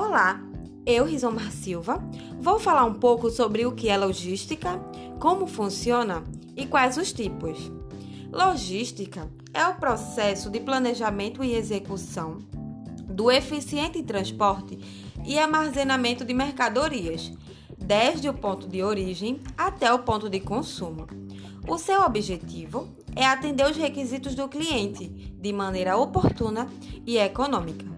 Olá, eu, Rizomar Silva, vou falar um pouco sobre o que é logística, como funciona e quais os tipos. Logística é o processo de planejamento e execução do eficiente transporte e armazenamento de mercadorias, desde o ponto de origem até o ponto de consumo. O seu objetivo é atender os requisitos do cliente de maneira oportuna e econômica.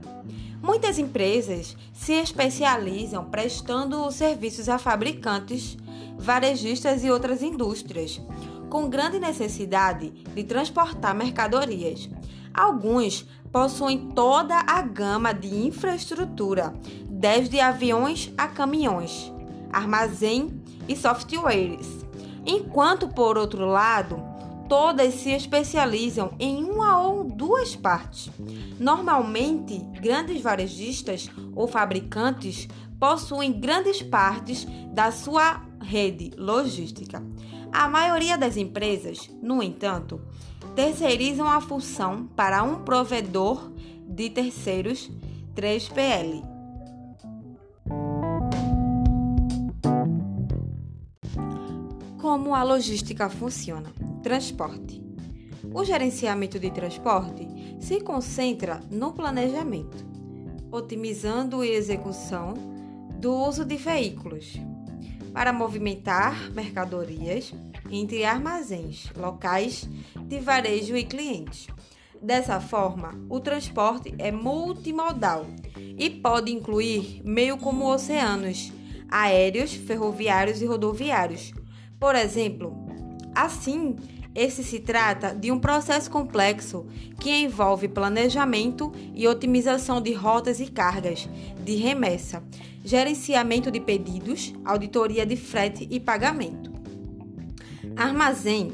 Muitas empresas se especializam prestando serviços a fabricantes, varejistas e outras indústrias, com grande necessidade de transportar mercadorias. Alguns possuem toda a gama de infraestrutura, desde aviões a caminhões, armazém e softwares. Enquanto, por outro lado, todas se especializam em uma ou duas partes. Normalmente, grandes varejistas ou fabricantes possuem grandes partes da sua rede logística. A maioria das empresas, no entanto, terceirizam a função para um provedor de terceiros 3PL. Como a logística funciona? Transporte. O gerenciamento de transporte se concentra no planejamento, otimizando a execução do uso de veículos para movimentar mercadorias entre armazéns locais de varejo e clientes. Dessa forma, o transporte é multimodal e pode incluir meio como oceanos, aéreos, ferroviários e rodoviários. Por exemplo, assim, esse se trata de um processo complexo que envolve planejamento e otimização de rotas e cargas, de remessa, gerenciamento de pedidos, auditoria de frete e pagamento. Armazém.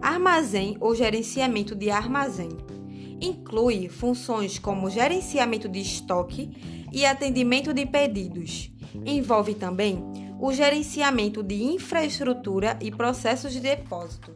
Armazém ou gerenciamento de armazém inclui funções como gerenciamento de estoque e atendimento de pedidos. Envolve também o gerenciamento de infraestrutura e processos de depósito.